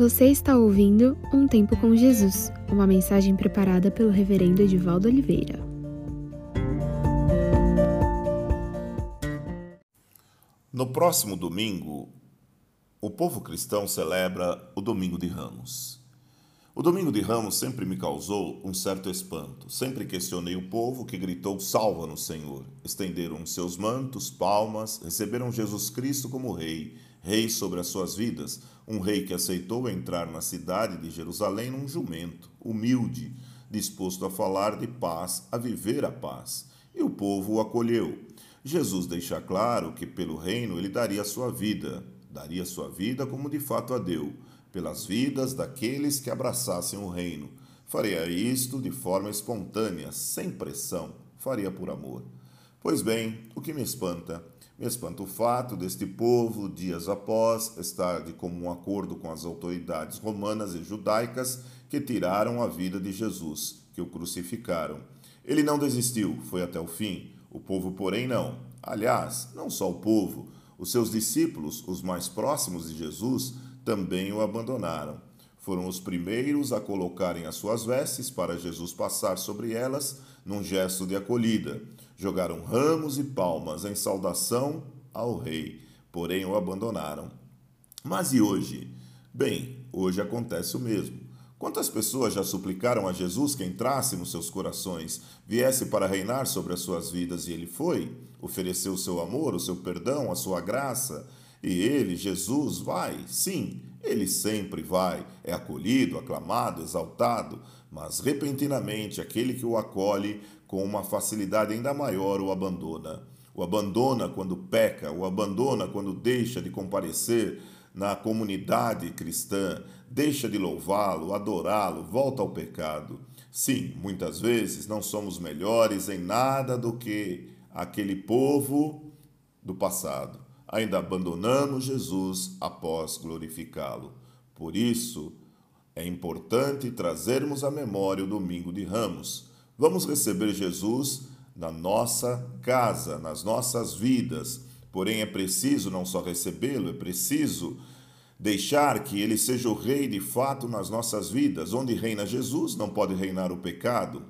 Você está ouvindo Um Tempo com Jesus, uma mensagem preparada pelo Reverendo Edivaldo Oliveira. No próximo domingo, o povo cristão celebra o Domingo de Ramos. O Domingo de Ramos sempre me causou um certo espanto. Sempre questionei o povo que gritou: Salva no Senhor. Estenderam seus mantos, palmas, receberam Jesus Cristo como Rei rei sobre as suas vidas, um rei que aceitou entrar na cidade de Jerusalém num jumento, humilde, disposto a falar de paz, a viver a paz. E o povo o acolheu. Jesus deixa claro que pelo reino ele daria sua vida, daria sua vida como de fato a deu, pelas vidas daqueles que abraçassem o reino. Faria isto de forma espontânea, sem pressão, faria por amor. Pois bem, o que me espanta espanta o fato deste povo, dias após, estar de comum acordo com as autoridades romanas e judaicas que tiraram a vida de Jesus, que o crucificaram. Ele não desistiu, foi até o fim. O povo, porém, não. Aliás, não só o povo, os seus discípulos, os mais próximos de Jesus, também o abandonaram. Foram os primeiros a colocarem as suas vestes para Jesus passar sobre elas num gesto de acolhida. Jogaram ramos e palmas em saudação ao rei, porém o abandonaram. Mas e hoje? Bem, hoje acontece o mesmo. Quantas pessoas já suplicaram a Jesus que entrasse nos seus corações, viesse para reinar sobre as suas vidas e ele foi? Ofereceu o seu amor, o seu perdão, a sua graça? E ele, Jesus, vai, sim, ele sempre vai, é acolhido, aclamado, exaltado, mas repentinamente aquele que o acolhe com uma facilidade ainda maior o abandona. O abandona quando peca, o abandona quando deixa de comparecer na comunidade cristã, deixa de louvá-lo, adorá-lo, volta ao pecado. Sim, muitas vezes não somos melhores em nada do que aquele povo do passado ainda abandonamos Jesus após glorificá-lo. Por isso, é importante trazermos à memória o domingo de Ramos. Vamos receber Jesus na nossa casa, nas nossas vidas. Porém, é preciso não só recebê-lo, é preciso deixar que ele seja o rei de fato nas nossas vidas. Onde reina Jesus, não pode reinar o pecado.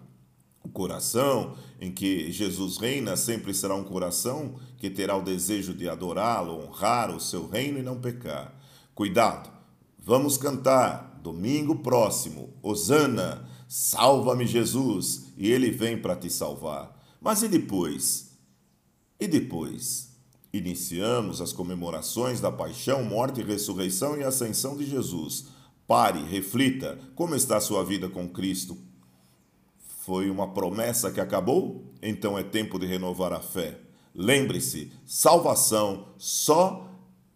Coração em que Jesus reina sempre será um coração que terá o desejo de adorá-lo, honrar o seu reino e não pecar. Cuidado, vamos cantar domingo próximo, Osana, salva-me Jesus, e ele vem para te salvar. Mas e depois? E depois? Iniciamos as comemorações da paixão, morte, ressurreição e ascensão de Jesus. Pare, reflita, como está a sua vida com Cristo? Foi uma promessa que acabou? Então é tempo de renovar a fé. Lembre-se: salvação só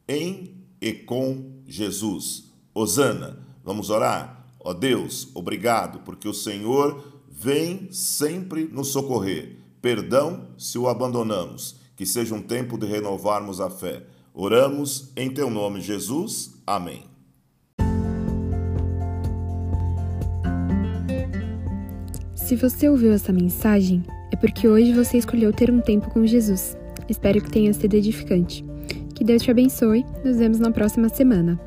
em e com Jesus. Osana, vamos orar? Ó Deus, obrigado, porque o Senhor vem sempre nos socorrer. Perdão se o abandonamos. Que seja um tempo de renovarmos a fé. Oramos em teu nome, Jesus. Amém. Se você ouviu essa mensagem, é porque hoje você escolheu ter um tempo com Jesus. Espero que tenha sido edificante. Que Deus te abençoe. Nos vemos na próxima semana.